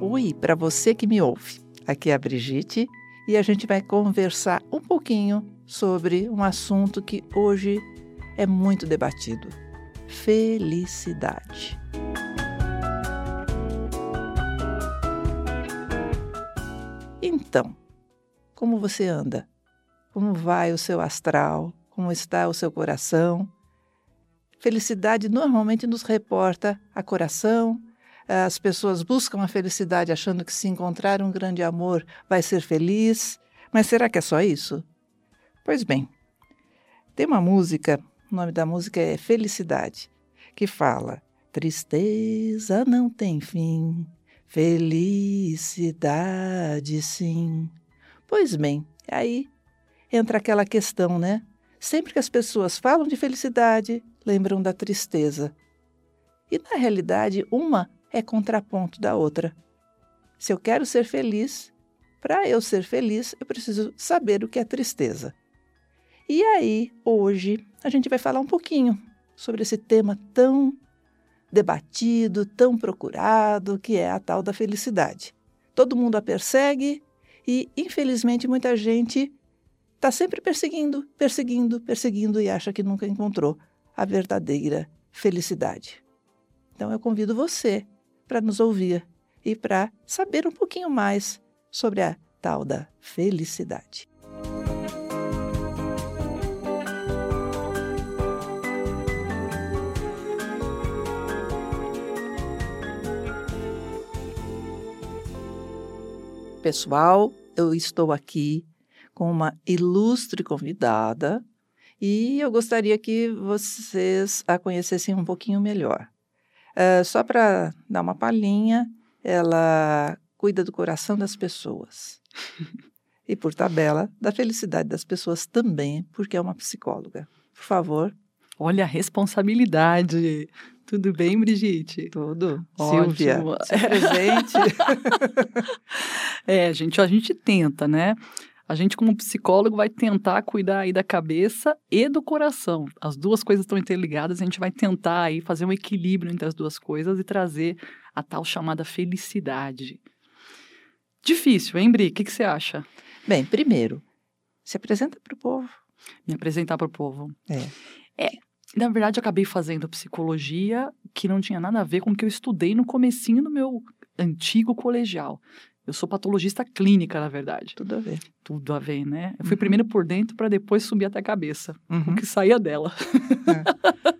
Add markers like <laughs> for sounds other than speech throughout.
Oi, para você que me ouve. Aqui é a Brigitte e a gente vai conversar um pouquinho sobre um assunto que hoje é muito debatido: felicidade. Então, como você anda? Como vai o seu astral? Como está o seu coração? Felicidade normalmente nos reporta a coração. As pessoas buscam a felicidade achando que se encontrar um grande amor vai ser feliz. Mas será que é só isso? Pois bem, tem uma música, o nome da música é Felicidade, que fala: Tristeza não tem fim, felicidade sim. Pois bem, aí entra aquela questão, né? Sempre que as pessoas falam de felicidade, lembram da tristeza. E na realidade, uma é contraponto da outra. Se eu quero ser feliz, para eu ser feliz, eu preciso saber o que é tristeza. E aí, hoje, a gente vai falar um pouquinho sobre esse tema tão debatido, tão procurado, que é a tal da felicidade. Todo mundo a persegue e, infelizmente, muita gente está sempre perseguindo, perseguindo, perseguindo e acha que nunca encontrou a verdadeira felicidade. Então, eu convido você para nos ouvir e para saber um pouquinho mais sobre a tal da felicidade. Pessoal, eu estou aqui com uma ilustre convidada e eu gostaria que vocês a conhecessem um pouquinho melhor. Uh, só para dar uma palhinha, ela cuida do coração das pessoas. <laughs> e, por tabela, da felicidade das pessoas também, porque é uma psicóloga. Por favor. Olha a responsabilidade. Tudo bem, Brigitte? Tudo. Silvia, se presente. <laughs> é, gente, a gente tenta, né? A gente, como psicólogo, vai tentar cuidar aí da cabeça e do coração. As duas coisas estão interligadas, a gente vai tentar aí fazer um equilíbrio entre as duas coisas e trazer a tal chamada felicidade. Difícil, hein, Bri? O que, que você acha? Bem, primeiro, se apresenta para o povo. Me apresentar para o povo. É. É, na verdade, eu acabei fazendo psicologia que não tinha nada a ver com o que eu estudei no comecinho do meu antigo colegial. Eu sou patologista clínica, na verdade. Tudo a ver. Tudo a ver, né? Eu fui uhum. primeiro por dentro para depois subir até a cabeça, uhum. o que saía dela. É.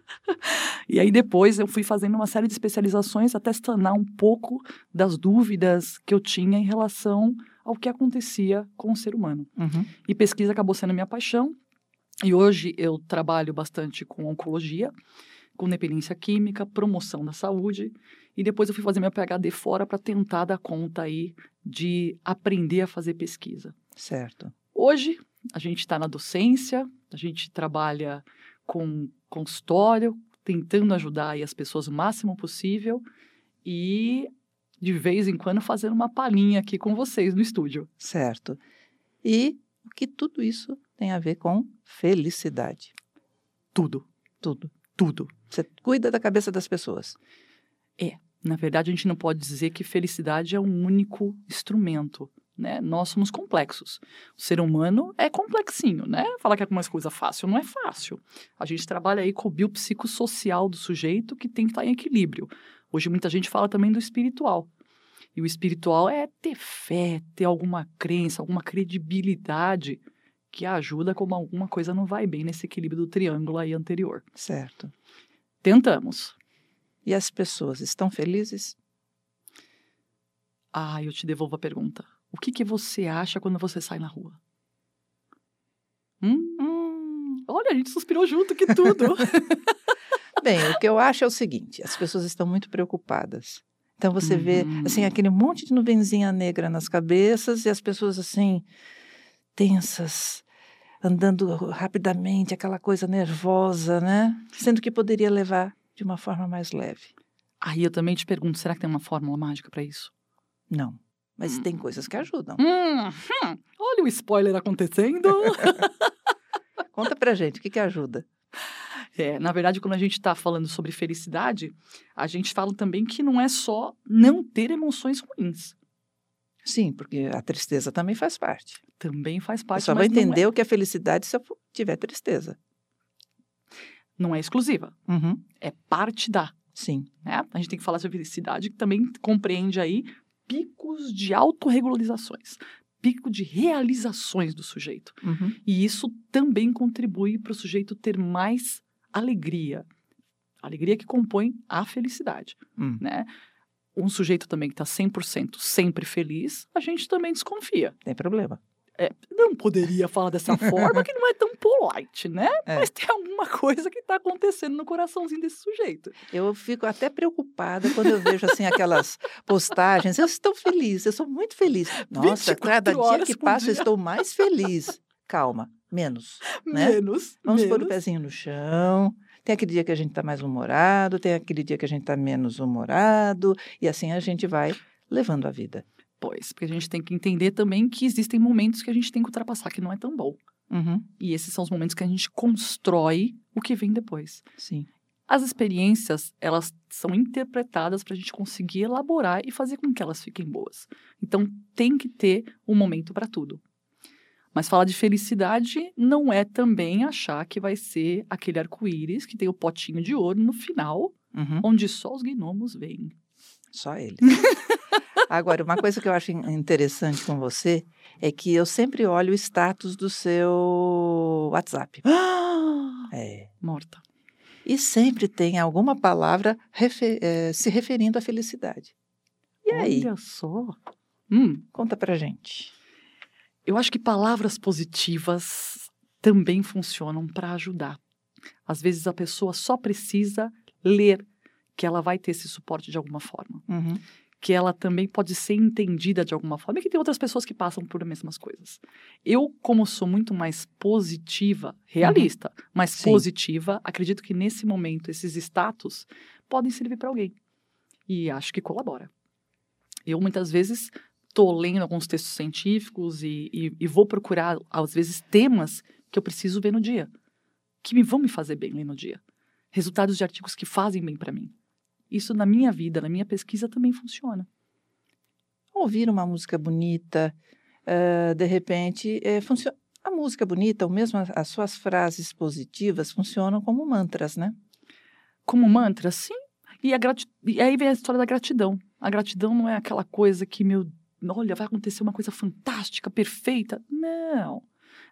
<laughs> e aí depois eu fui fazendo uma série de especializações até sanar um pouco das dúvidas que eu tinha em relação ao que acontecia com o ser humano. Uhum. E pesquisa acabou sendo minha paixão. E hoje eu trabalho bastante com oncologia, com dependência química, promoção da saúde. E depois eu fui fazer meu PhD fora para tentar dar conta aí de aprender a fazer pesquisa. Certo. Hoje a gente está na docência, a gente trabalha com consultório, tentando ajudar aí as pessoas o máximo possível e de vez em quando fazendo uma palhinha aqui com vocês no estúdio. Certo. E o que tudo isso tem a ver com felicidade. Tudo. Tudo. Tudo. Você cuida da cabeça das pessoas. É. Na verdade, a gente não pode dizer que felicidade é um único instrumento. Né? Nós somos complexos. O ser humano é complexinho, né? Falar que é uma coisa fácil não é fácil. A gente trabalha aí com o biopsicossocial do sujeito que tem que estar em equilíbrio. Hoje muita gente fala também do espiritual. E o espiritual é ter fé, ter alguma crença, alguma credibilidade que ajuda como alguma coisa não vai bem nesse equilíbrio do triângulo aí anterior. Certo. Tentamos. E as pessoas estão felizes? Ah, eu te devolvo a pergunta. O que, que você acha quando você sai na rua? Hum? hum. Olha, a gente suspirou junto, que tudo. <laughs> Bem, o que eu acho é o seguinte: as pessoas estão muito preocupadas. Então você uhum. vê assim aquele monte de nuvenzinha negra nas cabeças e as pessoas assim tensas, andando rapidamente, aquela coisa nervosa, né? Sendo que poderia levar de uma forma mais leve. Aí eu também te pergunto, será que tem uma fórmula mágica para isso? Não. Mas tem coisas que ajudam. Hum, hum, olha o spoiler acontecendo. <laughs> Conta pra gente, o que, que ajuda? É, na verdade, quando a gente está falando sobre felicidade, a gente fala também que não é só não ter emoções ruins. Sim, porque a tristeza também faz parte. Também faz parte. Só vai entender o que é felicidade se eu tiver tristeza. Não é exclusiva. Uhum. É parte da. Sim. Né? A gente tem que falar sobre felicidade, que também compreende aí picos de autorregularizações, pico de realizações do sujeito. Uhum. E isso também contribui para o sujeito ter mais alegria. Alegria que compõe a felicidade, Hum. né? Um sujeito também que está 100% sempre feliz, a gente também desconfia. Tem problema. É, não poderia falar dessa <laughs> forma que não é tão polite, né? É. Mas tem alguma coisa que está acontecendo no coraçãozinho desse sujeito. Eu fico até preocupada quando eu vejo assim aquelas postagens. Eu estou feliz, eu sou muito feliz. Nossa, 24 cada dia que passa eu estou mais feliz. Calma, menos. Né? Menos. Vamos pôr o menos. pezinho no chão. Tem aquele dia que a gente está mais humorado, tem aquele dia que a gente está menos humorado, e assim a gente vai levando a vida. Pois, porque a gente tem que entender também que existem momentos que a gente tem que ultrapassar que não é tão bom. Uhum, E esses são os momentos que a gente constrói o que vem depois. sim. As experiências, elas são interpretadas para a gente conseguir elaborar e fazer com que elas fiquem boas. Então, tem que ter um momento para tudo. Mas falar de felicidade não é também achar que vai ser aquele arco-íris que tem o potinho de ouro no final, Uhum, onde só os gnomos veem. só ele. <laughs> Agora, uma coisa que eu acho in- interessante com você é que eu sempre olho o status do seu WhatsApp. <gasps> É. Morta. E sempre tem alguma palavra refe- eh, se referindo à felicidade. E aí? Olha só. Hum, Conta pra gente. Eu acho que palavras positivas também funcionam para ajudar. Às vezes a pessoa só precisa ler que ela vai ter esse suporte de alguma forma, Uhum, que ela também pode ser entendida de alguma forma e que tem outras pessoas que passam por as mesmas coisas. Eu, como sou muito mais positiva, realista, mas Sim. positiva, acredito que nesse momento esses status podem servir para alguém. E acho que colabora. Eu muitas vezes estou lendo alguns textos científicos e, e- e vou procurar, às vezes, temas que eu preciso ver no dia, que me vão me fazer bem ler no dia. Resultados de artigos que fazem bem para mim. Isso na minha vida, na minha pesquisa também funciona. Ouvir uma música bonita, eh, de repente, eh, funciona. A música bonita, ou mesmo as, as suas frases positivas, funcionam como mantras, né? Como mantra, sim. E, a grati... e aí vem a história da gratidão. A gratidão não é aquela coisa que, meu, olha, vai acontecer uma coisa fantástica, perfeita. Não.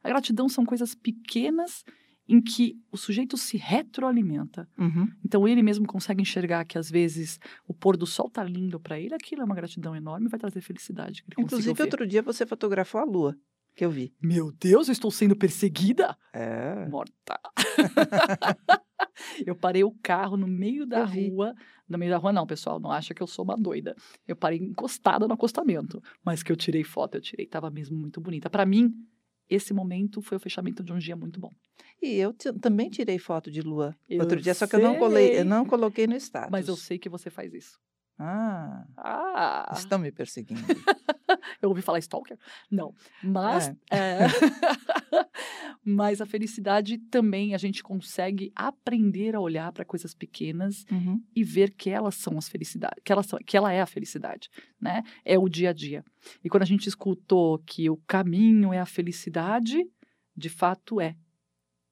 A gratidão são coisas pequenas em que o sujeito se retroalimenta. Uhum. Então ele mesmo consegue enxergar que às vezes o pôr do sol tá lindo para ele, aquilo é uma gratidão enorme e vai trazer felicidade. Inclusive, outro dia você fotografou a lua, que eu vi. Meu Deus, eu estou sendo perseguida? É. Morta. <laughs> <laughs> eu parei o carro no meio da Eu vi. rua. No meio da rua, não, pessoal. Não acha que eu sou uma doida. Eu parei encostada no acostamento. Mas que eu tirei foto, eu tirei. Tava mesmo muito bonita. Para mim, esse momento foi o fechamento de um dia muito bom. E eu também tirei foto de lua Eu outro dia, só que eu não, colei, eu não coloquei no status. Mas eu sei que você faz isso. Ah, Ah, estão me perseguindo. <laughs> eu ouvi falar stalker? Não. Mas, é. <laughs> mas a felicidade também a gente consegue aprender a olhar para coisas pequenas Uhum. e ver que elas são as felicidades, que elas são, que ela é a felicidade, né? É o dia a dia. E quando a gente escutou que o caminho é a felicidade, de fato é.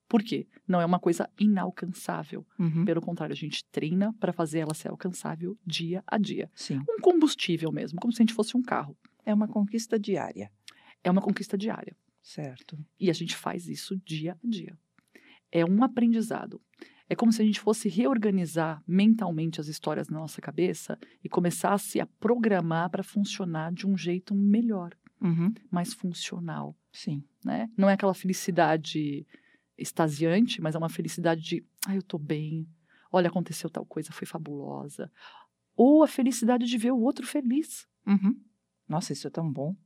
Por quê? Não é uma coisa inalcançável. Uhum. Pelo contrário, a gente treina para fazer ela ser alcançável dia a dia. Sim. Um combustível mesmo, como se a gente fosse um carro. É uma conquista diária, É uma conquista diária. Certo? E a gente faz isso dia a dia. É um aprendizado. É como se a gente fosse reorganizar mentalmente as histórias na nossa cabeça e começasse a programar para funcionar de um jeito melhor, Uhum. mais funcional, Sim. né? Não é aquela felicidade extasiante, mas é uma felicidade de, ah, eu tô bem. Olha, aconteceu tal coisa, foi fabulosa. Ou a felicidade de ver o outro feliz. Uhum. Nossa, isso é tão bom.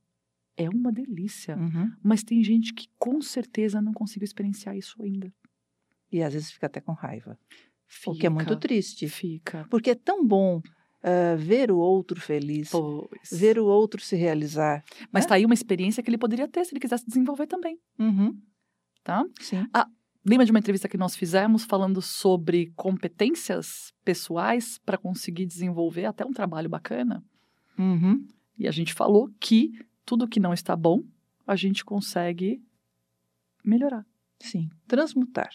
É uma delícia. Uhum. Mas tem gente que com certeza não conseguiu experienciar isso ainda. E às vezes fica até com raiva. O que é muito Fica. triste. Fica. Porque é tão bom ah, ver o outro feliz, Pois. ver o outro se realizar. Mas né? tá aí uma experiência que ele poderia ter se ele quisesse desenvolver também, Uhum, tá? sim. Lembra de uma entrevista que nós fizemos falando sobre competências pessoais para conseguir desenvolver até um trabalho bacana? Uhum, E a gente falou que tudo que não está bom, a gente consegue melhorar. sim. Transmutar.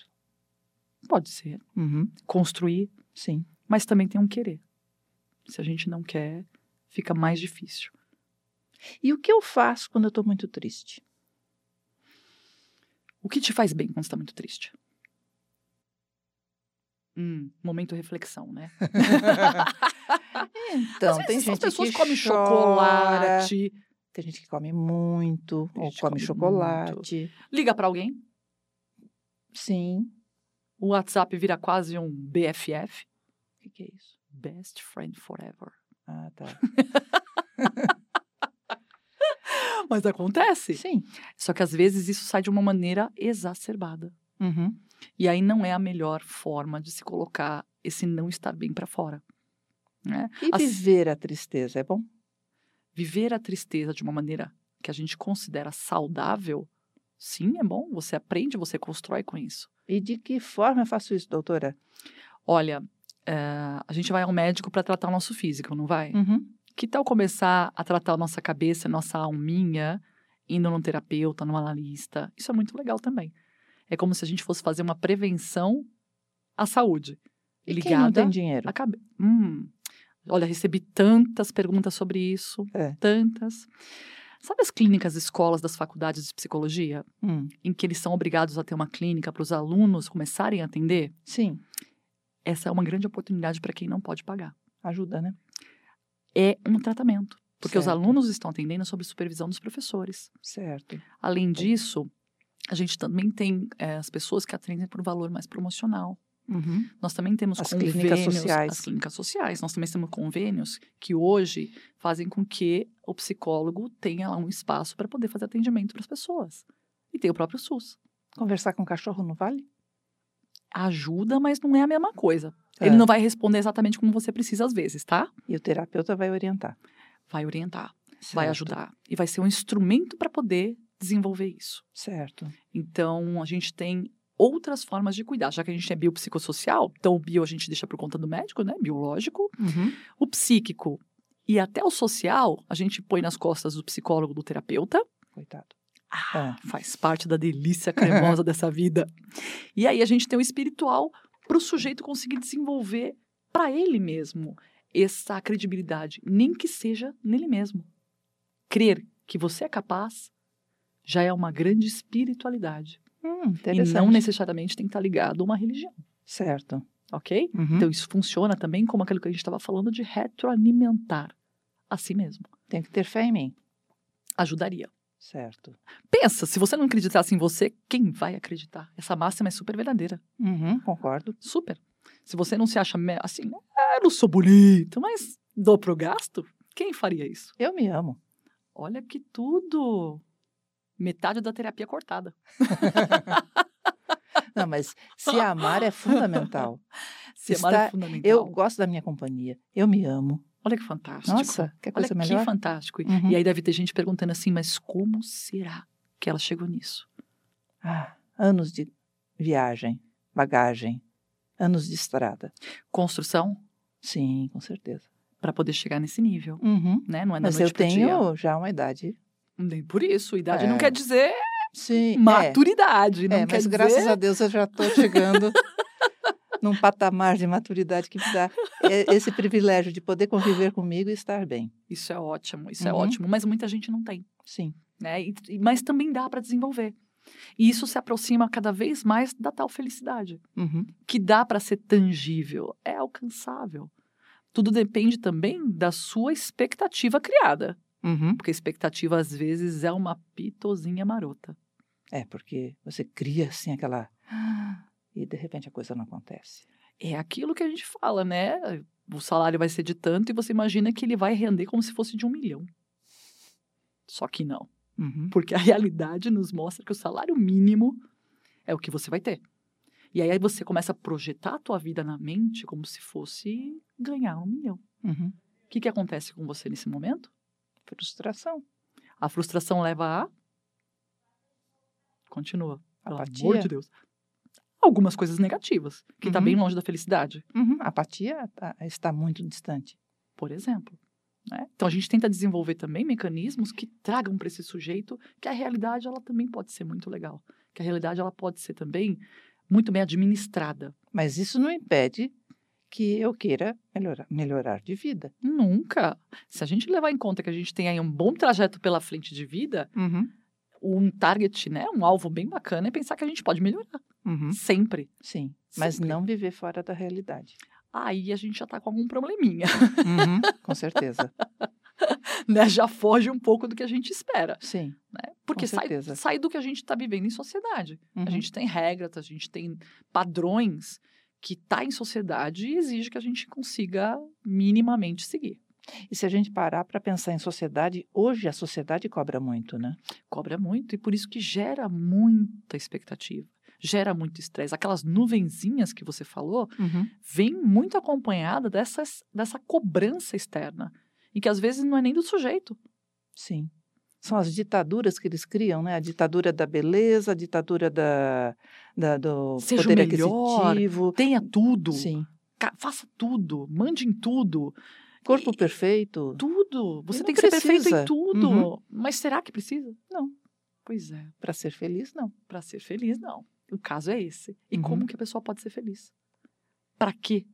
Pode ser Uhum, construir, sim. mas também tem um querer. Se a gente não quer, fica mais difícil. E o que eu faço quando eu estou muito triste? O que te faz bem quando está muito triste? Hum, momento reflexão, né? <laughs> Então, tem gente as pessoas que comem chora, chocolate, Tem gente que come muito, ou come come chocolate. liga para alguém, Sim. o WhatsApp vira quase um BFF, O que, que é isso? Best Friend Forever. Ah, tá. <laughs> Mas acontece. Sim. Só que às vezes isso sai de uma maneira exacerbada. Uhum. E aí não é a melhor forma de se colocar esse não estar bem para fora. Né? E As- viver a tristeza é bom? Viver a tristeza de uma maneira que a gente considera saudável, sim, é bom. Você aprende, você constrói com isso. E de que forma eu faço isso, doutora? Olha, eh, a gente vai ao médico para tratar o nosso físico, não vai? Uhum. Que tal começar a tratar a nossa cabeça, a nossa alminha, indo num terapeuta, num analista? Isso é muito legal também. É como se a gente fosse fazer uma prevenção à saúde. E ligada quem não tem dinheiro? à cabeça. Hum, olha, recebi tantas perguntas sobre isso, É. tantas. Sabe as clínicas, escolas das faculdades de psicologia, Hum, em que eles são obrigados a ter uma clínica para os alunos começarem a atender? Sim, Essa é uma grande oportunidade para quem não pode pagar. ajuda, né? É um tratamento, porque os Certo. alunos estão atendendo sob supervisão dos professores. Certo. Além disso, a gente também tem eh, as pessoas que atendem por valor mais promocional. Uhum. Nós também temos As clínicas sociais. as clínicas sociais. Nós também temos convênios que hoje fazem com que o psicólogo tenha lá um espaço para poder fazer atendimento para as pessoas. E tem o próprio SUS. Conversar com o cachorro não vale? Ajuda, mas não é a mesma coisa. É. Ele não vai responder exatamente como você precisa às vezes, tá? E o terapeuta vai orientar. Vai orientar, vai Certo. ajudar e vai ser um instrumento para poder desenvolver isso. Certo. Então, a gente tem outras formas de cuidar, já que a gente é biopsicossocial, então o bio a gente deixa por conta do médico, né, biológico, Uhum. o psíquico e até o social, a gente põe nas costas do psicólogo, do terapeuta, Coitado. Ah, faz parte da delícia cremosa <laughs> dessa vida. E aí a gente tem o espiritual para o sujeito conseguir desenvolver para ele mesmo essa credibilidade, nem que seja nele mesmo. Crer que você é capaz já é uma grande espiritualidade. Hum, E não necessariamente tem que estar ligado a uma religião, Certo. ok? Uhum. Então isso funciona também como aquilo que a gente estava falando de retroalimentar a si mesmo. Tem que ter fé em mim. Ajudaria. Certo. Pensa, se você não acreditasse em você, quem vai acreditar? Essa máxima é super verdadeira. Uhum, concordo. Super. Se você não se acha assim, ah, eu não sou bonito, mas dou pro gasto, quem faria isso? Eu me amo. Olha que tudo! Metade da terapia cortada. <laughs> Não, mas se amar é fundamental. <laughs> Se amar Está- é fundamental. Eu gosto da minha companhia. Eu me amo. Olha que fantástico. Nossa, que Olha coisa que melhor. fantástico. E- Uhum. E aí deve ter gente perguntando assim, mas como será que ela chegou nisso? Ah, anos de viagem, bagagem, anos de estrada. Construção Sim, com certeza. para poder chegar nesse nível, Uhum. né? Não é da Mas noite eu tenho já uma idade. Nem por isso. Idade É. não quer dizer Sim. é. maturidade. Não É, quer mas dizer... graças a Deus eu já estou chegando <laughs> num patamar de maturidade que me dá esse privilégio de poder conviver comigo e estar bem. Isso é ótimo, isso é Uhum. ótimo. Mas muita gente não tem. Sim. né? E- mas também dá para desenvolver. E isso se aproxima cada vez mais da tal felicidade, Uhum. que dá para ser tangível, é alcançável. Tudo depende também da sua expectativa criada, Uhum. porque a expectativa às vezes é uma pitozinha marota. É, porque você cria assim aquela. <gasps> E de repente a coisa não acontece. É aquilo que a gente fala, né? O salário vai ser de tanto e você imagina que ele vai render como se fosse de um milhão. Só que não. Uhum. Porque a realidade nos mostra que o salário mínimo é o que você vai ter. E aí você começa a projetar a tua vida na mente como se fosse ganhar um milhão. Uhum. O que, que acontece com você nesse momento? Frustração. A frustração leva a. Continua. Pelo Apatia. amor de Deus. Algumas coisas negativas, que está Uhum. bem longe da felicidade, Uhum. A apatia tá- está muito distante. por exemplo. né? Então a gente tenta desenvolver também mecanismos que tragam para esse sujeito que a realidade ela também pode ser muito legal, que a realidade ela pode ser também muito bem administrada. Mas isso não impede que eu queira melhorar, melhorar de vida. Nunca. Se a gente levar em conta que a gente tem aí um bom trajeto pela frente de vida, Uhum. um target, né, um alvo bem bacana é pensar que a gente pode melhorar Uhum. sempre. Sim, mas Sempre. não viver fora da realidade. Aí a gente já tá com algum probleminha, Uhum. <laughs> Com certeza. né? Já foge um pouco do que a gente espera, Sim. né? Porque sai, sai do que a gente está vivendo em sociedade. Uhum. A gente tem regras, a gente tem padrões que tá em sociedade e exige que a gente consiga minimamente seguir. E se a gente parar para pensar em sociedade, hoje a sociedade cobra muito, né? Cobra muito e por isso que gera muita expectativa, gera muito estresse. Aquelas nuvenzinhas que você falou, Uhum. vem muito acompanhada dessas, dessa cobrança externa. E que às vezes não é nem do sujeito. Sim. São as ditaduras que eles criam, né? A ditadura da beleza, a ditadura da, da- do Seja poder melhor, aquisitivo. Tenha tudo. Sim. Faça tudo. Mande em tudo. Corpo E- perfeito. Tudo. Você tem que ser perfeito precisa. em tudo. Uhum. Mas será que precisa? Não. Pois é. Para ser feliz, não. Para ser feliz, não. O caso é esse. E Uhum. como que a pessoa pode ser feliz? Para quê?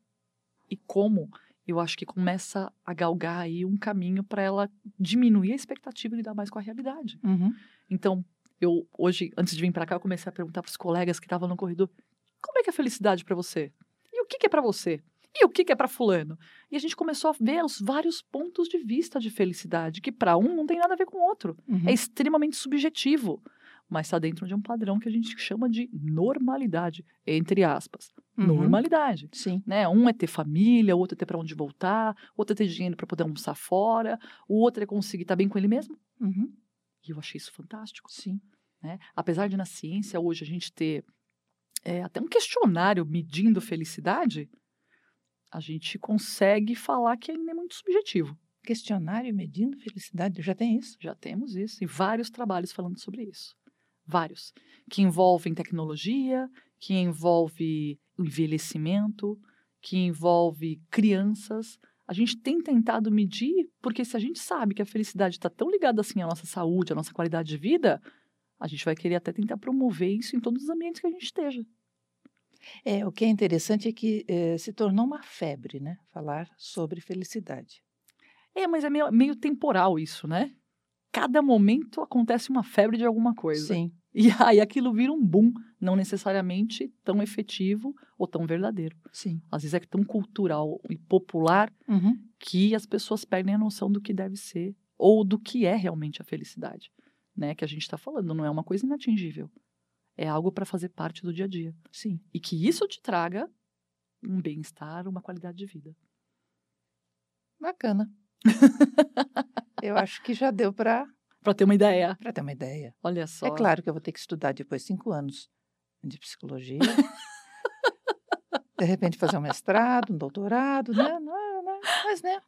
E como? Eu acho que começa a galgar aí um caminho para ela diminuir a expectativa e lidar mais com a realidade. Uhum. Então, eu hoje, antes de vir para cá, eu comecei a perguntar para os colegas que estavam no corredor: como é que é a felicidade para você? E o que, que é para você? E o que, que é para fulano? E a gente começou a ver os vários pontos de vista de felicidade, que para um não tem nada a ver com o outro. Uhum. É extremamente subjetivo, mas está dentro de um padrão que a gente chama de normalidade, entre aspas. Uhum. Normalidade. Sim. Né? Um é ter família, o outro é ter para onde voltar, o outro é ter dinheiro para poder almoçar fora, o outro é conseguir estar bem com ele mesmo. Uhum. E eu achei isso fantástico. Sim. Né? Apesar de na ciência hoje a gente ter é, até um questionário medindo felicidade, a gente consegue falar que ainda é muito subjetivo. Questionário medindo felicidade, já tem isso? Já temos isso e vários trabalhos falando sobre isso. Vários. Que envolvem tecnologia, que envolve o envelhecimento, que envolve crianças. A gente tem tentado medir, porque se a gente sabe que a felicidade está tão ligada assim à nossa saúde, à nossa qualidade de vida, a gente vai querer até tentar promover isso em todos os ambientes que a gente esteja. É, o que é interessante é que eh, se tornou uma febre, né? Falar sobre felicidade. É, mas é meio, meio temporal isso, né? Cada momento acontece uma febre de alguma coisa. Sim. <laughs> E aí aquilo vira um boom, não necessariamente tão efetivo ou tão verdadeiro. Sim. Às vezes é tão cultural e popular Uhum. que as pessoas perdem a noção do que deve ser ou do que é realmente a felicidade, né? Que a gente está falando, não é uma coisa inatingível. É algo para fazer parte do dia a dia. Sim. E que isso te traga um bem-estar, uma qualidade de vida. Bacana. <laughs> Eu acho que já deu para Para ter uma ideia. ter uma ideia. Olha só. É claro que eu vou ter que estudar depois cinco anos de psicologia. <laughs> de repente fazer um mestrado, um doutorado, né? Não né? Mas, né?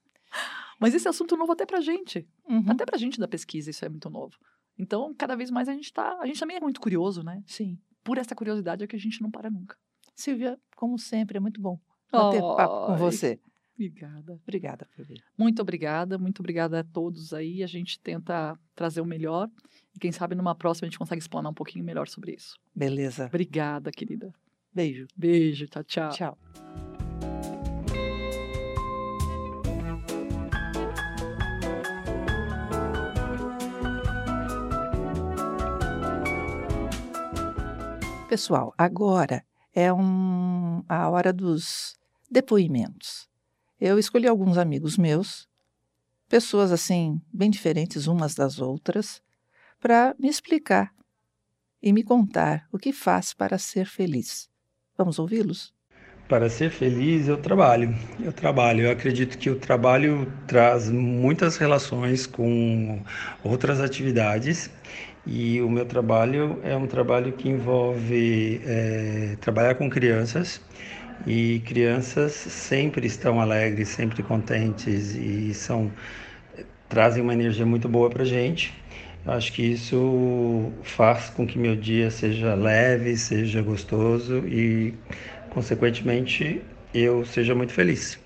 Mas esse assunto novo até pra gente. Uhum. Até pra gente da pesquisa, isso é muito novo. Então, cada vez mais a gente tá. A gente também é muito curioso, né? Sim. Por essa curiosidade é que a gente não para nunca. Silvia, como sempre, é muito bom bater papo com você. Obrigada. Obrigada vir. Muito obrigada, muito obrigada a todos aí. A gente tenta trazer o melhor. E quem sabe numa próxima a gente consegue explanar um pouquinho melhor sobre isso. Beleza. Obrigada, querida. Beijo. Beijo, tchau, tchau. Tchau. Pessoal, agora é um, a hora dos depoimentos. Eu escolhi alguns amigos meus, pessoas assim, bem diferentes umas das outras, para me explicar e me contar o que faz para ser feliz. Vamos ouvi-los? Para ser feliz, eu trabalho. Eu trabalho. Eu acredito que o trabalho traz muitas relações com outras atividades e o meu trabalho é um trabalho que envolve é, trabalhar com crianças e crianças sempre estão alegres, sempre contentes e são trazem uma energia muito boa para gente. Eu acho que isso faz com que meu dia seja leve, seja gostoso e consequentemente, eu seja muito feliz.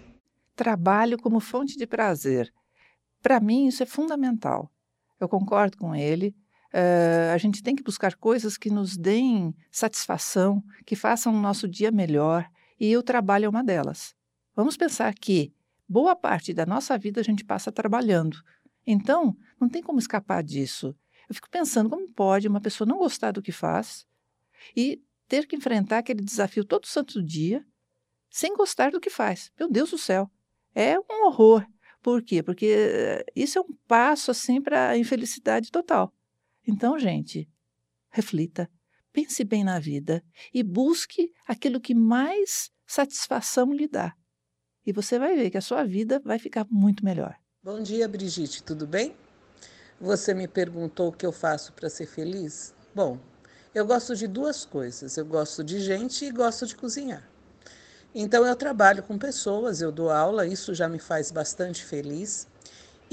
Trabalho como fonte de prazer. Para mim, isso é fundamental. Eu concordo com ele. Uh, a gente tem que buscar coisas que nos deem satisfação, que façam o nosso dia melhor, e o trabalho é uma delas. Vamos pensar que boa parte da nossa vida a gente passa trabalhando. Então, não tem como escapar disso. Eu fico pensando como pode uma pessoa não gostar do que faz e ter que enfrentar aquele desafio todo santo dia sem gostar do que faz. Meu Deus do céu, é um horror. Por quê? Porque eh, isso é um passo assim para a infelicidade total. Então, gente, reflita, pense bem na vida e busque aquilo que mais satisfação lhe dá. E você vai ver que a sua vida vai ficar muito melhor. Bom dia, Brigitte, tudo bem? Você me perguntou o que eu faço para ser feliz? Bom, eu gosto de duas coisas. Eu gosto de gente e gosto de cozinhar. Então eu trabalho com pessoas, eu dou aula, isso já me faz bastante feliz.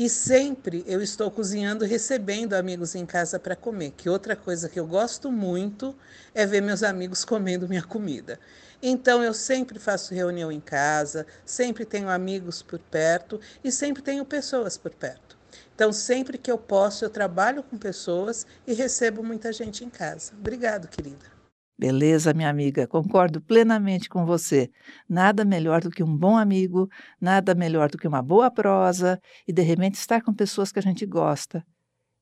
E sempre eu estou cozinhando recebendo amigos em casa para comer, que outra coisa que eu gosto muito é ver meus amigos comendo minha comida. Então eu sempre faço reunião em casa, sempre tenho amigos por perto e sempre tenho pessoas por perto. Então, sempre que eu posso, eu trabalho com pessoas e recebo muita gente em casa. Obrigado, querida. Beleza, minha amiga, concordo plenamente com você. Nada melhor do que um bom amigo, nada melhor do que uma boa prosa e, de repente, estar com pessoas que a gente gosta.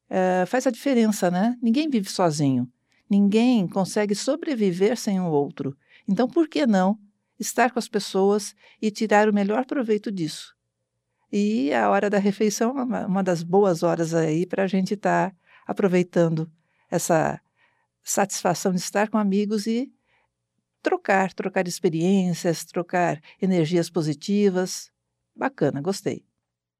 É, faz a diferença, né? Ninguém vive sozinho. Ninguém consegue sobreviver sem o outro. Então, por que não estar com as pessoas e tirar o melhor proveito disso? E a hora da refeição é uma, uma das boas horas aí para a gente estar tá aproveitando essa satisfação de estar com amigos e trocar, trocar experiências, trocar energias positivas. Bacana, gostei.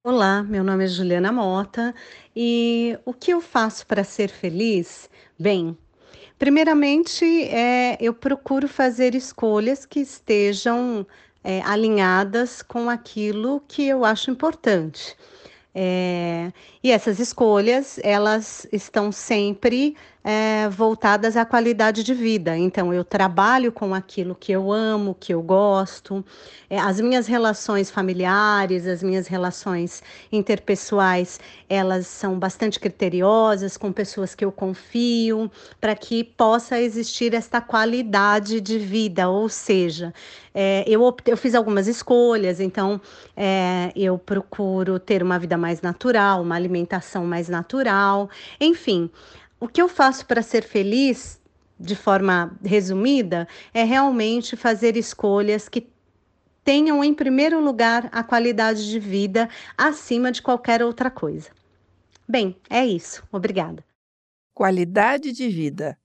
Olá, meu nome é Juliana Mota e o que eu faço para ser feliz? Bem, primeiramente é, eu procuro fazer escolhas que estejam é, alinhadas com aquilo que eu acho importante. É, e essas escolhas, elas estão sempre é, voltadas à qualidade de vida. Então, eu trabalho com aquilo que eu amo, que eu gosto. É, as minhas relações familiares, as minhas relações interpessoais, elas são bastante criteriosas, com pessoas que eu confio, para que possa existir esta qualidade de vida. Ou seja, é, eu, eu fiz algumas escolhas, então é, eu procuro ter uma vida mais natural, uma alimentação mais natural, enfim. O que eu faço para ser feliz, de forma resumida, é realmente fazer escolhas que tenham em primeiro lugar a qualidade de vida acima de qualquer outra coisa. Bem, é isso. Obrigada. Qualidade de vida.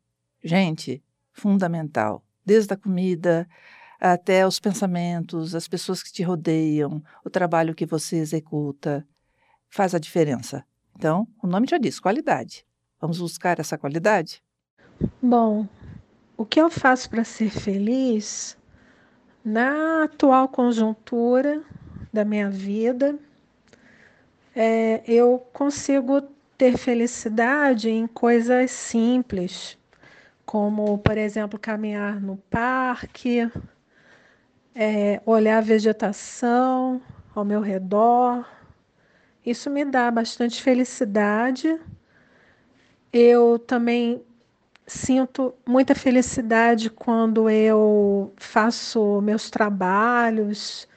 Gente, fundamental. Desde a comida até os pensamentos, as pessoas que te rodeiam, o trabalho que você executa, faz a diferença. Então, o nome já diz: qualidade. Vamos buscar essa qualidade? Bom, o que eu faço para ser feliz na atual conjuntura da minha vida? É, eu consigo ter felicidade em coisas simples, como, por exemplo, caminhar no parque, é, olhar a vegetação ao meu redor. Isso me dá bastante felicidade eu também sinto muita felicidade quando eu faço meus trabalhos,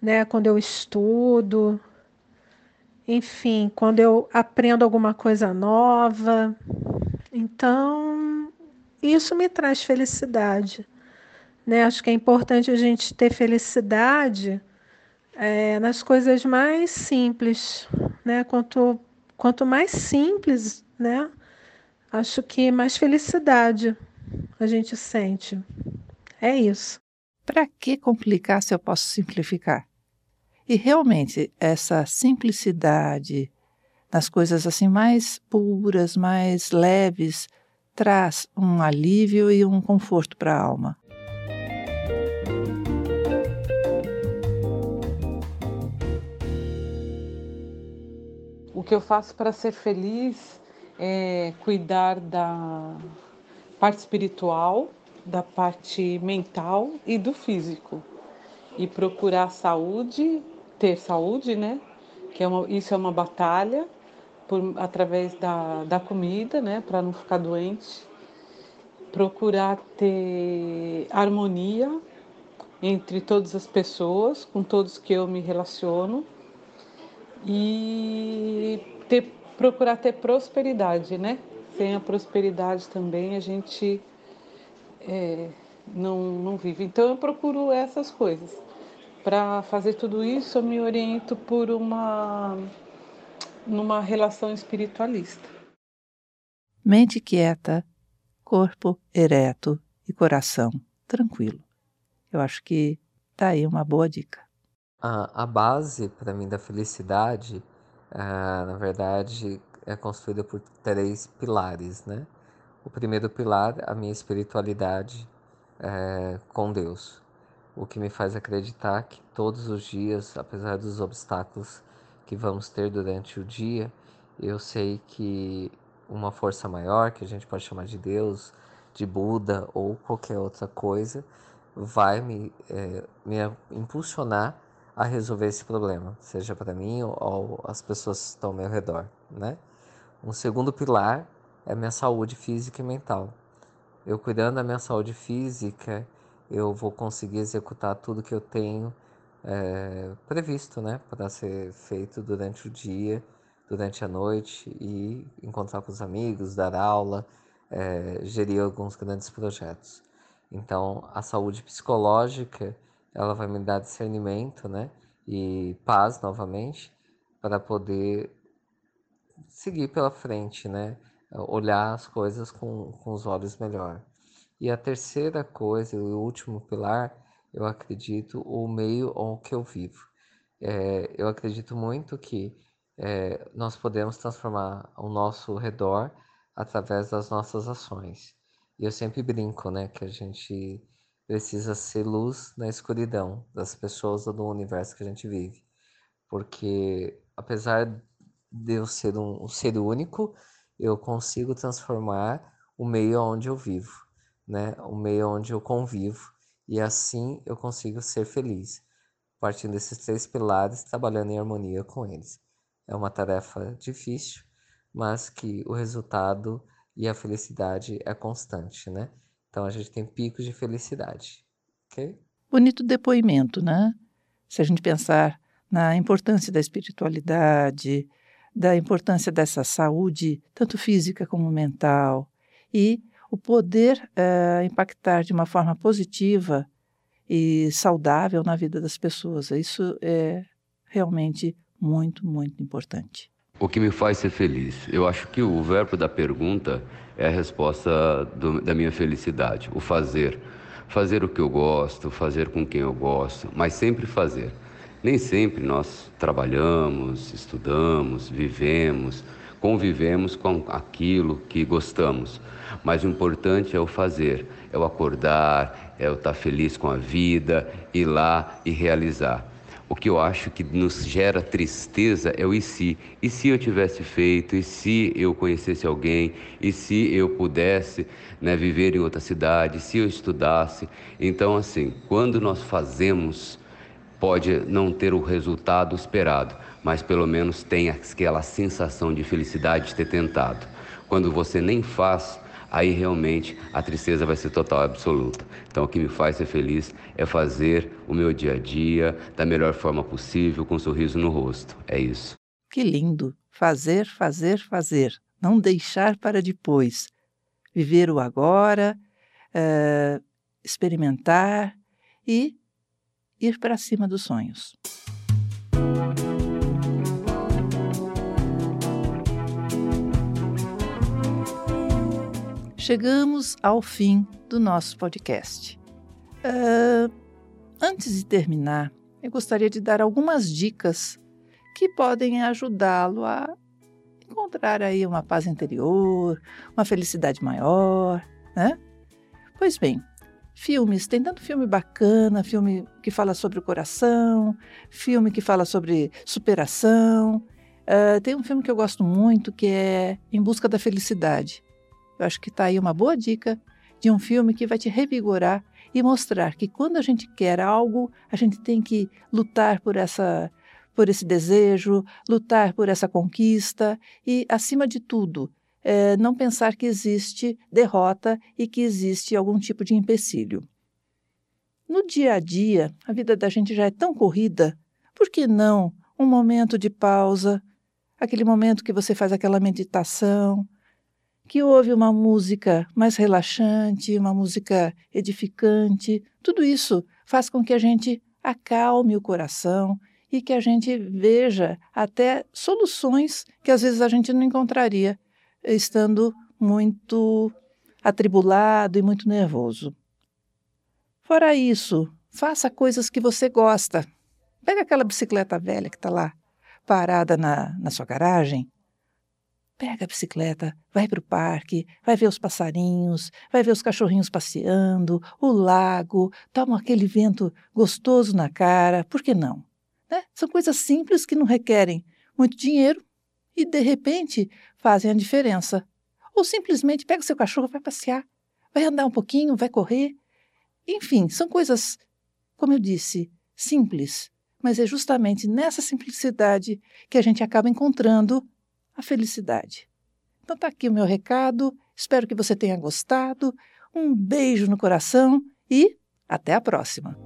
né, quando eu estudo, enfim, quando eu aprendo alguma coisa nova. Então, isso me traz felicidade. Né? Acho que é importante a gente ter felicidade é, nas coisas mais simples. Né? Quanto, quanto mais simples, né? Acho que mais felicidade a gente sente. É isso. Para que complicar se eu posso simplificar? E realmente, essa simplicidade nas coisas assim mais puras, mais leves, traz um alívio e um conforto para a alma. O que eu faço para ser feliz é cuidar da parte espiritual, da parte mental e do físico. E procurar saúde, ter saúde, né? Que é uma, isso é uma batalha por, através da, da comida, né? Para não ficar doente. Procurar ter harmonia entre todas as pessoas, com todos que eu me relaciono. E ter, procurar ter prosperidade, né? Sem a prosperidade também a gente é, não, não vive. Então eu procuro essas coisas. Para fazer tudo isso, eu me oriento por uma numa relação espiritualista. Mente quieta, corpo ereto e coração tranquilo. Eu acho que tá aí uma boa dica. A, a base para mim da felicidade, ah, na verdade, é construída por três pilares, né? O primeiro pilar, a minha espiritualidade é, com Deus, o que me faz acreditar que todos os dias, apesar dos obstáculos que vamos ter durante o dia, eu sei que uma força maior, que a gente pode chamar de Deus, de Buda ou qualquer outra coisa, vai me, é, me impulsionar a resolver esse problema, seja para mim ou, ou as pessoas que estão ao meu redor, né? Um segundo pilar é minha saúde física e mental. Eu cuidando da minha saúde física, eu vou conseguir executar tudo que eu tenho é, previsto, né, para ser feito durante o dia, durante a noite e encontrar com os amigos, dar aula, é, gerir alguns grandes projetos. Então, a saúde psicológica, ela vai me dar discernimento, né, e paz novamente para poder seguir pela frente, né? Olhar as coisas com, com os olhos melhor. E a terceira coisa, o último pilar, eu acredito, o meio ao que eu vivo. É, eu acredito muito que é, nós podemos transformar o nosso redor através das nossas ações. E eu sempre brinco, né, que a gente precisa ser luz na escuridão das pessoas ou do universo que a gente vive. Porque apesar de eu ser um, um ser único, eu consigo transformar o meio onde eu vivo, né? O meio onde eu convivo e assim eu consigo ser feliz, partindo desses três pilares, trabalhando em harmonia com eles. É uma tarefa difícil, mas que o resultado e a felicidade é constante, né? Então a gente tem picos de felicidade, ok? Bonito depoimento, né? Se a gente pensar na importância da espiritualidade, da importância dessa saúde, tanto física como mental, e o poder é, impactar de uma forma positiva e saudável na vida das pessoas. Isso é realmente muito, muito importante. O que me faz ser feliz? Eu acho que o verbo da pergunta é a resposta do, da minha felicidade, o fazer. Fazer o que eu gosto, fazer com quem eu gosto, mas sempre fazer. Nem sempre nós trabalhamos, estudamos, vivemos, convivemos com aquilo que gostamos, mas o importante é o fazer, é o acordar, é o estar feliz com a vida, ir lá e realizar. O que eu acho que nos gera tristeza é o e se. E se eu tivesse feito? E se eu conhecesse alguém? E se eu pudesse né, viver em outra cidade? Se eu estudasse? Então, assim, quando nós fazemos pode não ter o resultado esperado, mas pelo menos tem aquela sensação de felicidade de ter tentado. Quando você nem faz, aí realmente a tristeza vai ser total absoluta. Então o que me faz ser feliz é fazer o meu dia a dia da melhor forma possível, com um sorriso no rosto. É isso. Que lindo! Fazer, fazer, fazer. Não deixar para depois. Viver o agora, é, experimentar e ir para cima dos sonhos. Chegamos ao fim do nosso podcast. Uh, antes de terminar, eu gostaria de dar algumas dicas que podem ajudá-lo a encontrar aí uma paz interior, uma felicidade maior, né? Pois bem, filmes, tem tanto filme bacana, filme que fala sobre o coração, filme que fala sobre superação. Uh, tem um filme que eu gosto muito que é Em Busca da Felicidade. Eu acho que está aí uma boa dica de um filme que vai te revigorar e mostrar que quando a gente quer algo, a gente tem que lutar por essa por esse desejo, lutar por essa conquista e, acima de tudo, é, não pensar que existe derrota e que existe algum tipo de empecilho. No dia a dia, a vida da gente já é tão corrida, por que não um momento de pausa, aquele momento que você faz aquela meditação, que ouve uma música mais relaxante, uma música edificante, tudo isso faz com que a gente acalme o coração e que a gente veja até soluções que às vezes a gente não encontraria estando muito atribulado e muito nervoso. Fora isso, faça coisas que você gosta. Pega aquela bicicleta velha que está lá parada na, na sua garagem. Pega a bicicleta, vai para o parque, vai ver os passarinhos, vai ver os cachorrinhos passeando, o lago, toma aquele vento gostoso na cara, por que não? Né? São coisas simples que não requerem muito dinheiro e, de repente, fazem a diferença. Ou simplesmente pega seu cachorro, vai passear, vai andar um pouquinho, vai correr. Enfim, são coisas, como eu disse, simples, mas é justamente nessa simplicidade que a gente acaba encontrando felicidade. Então tá aqui o meu recado, espero que você tenha gostado. Um beijo no coração e até a próxima.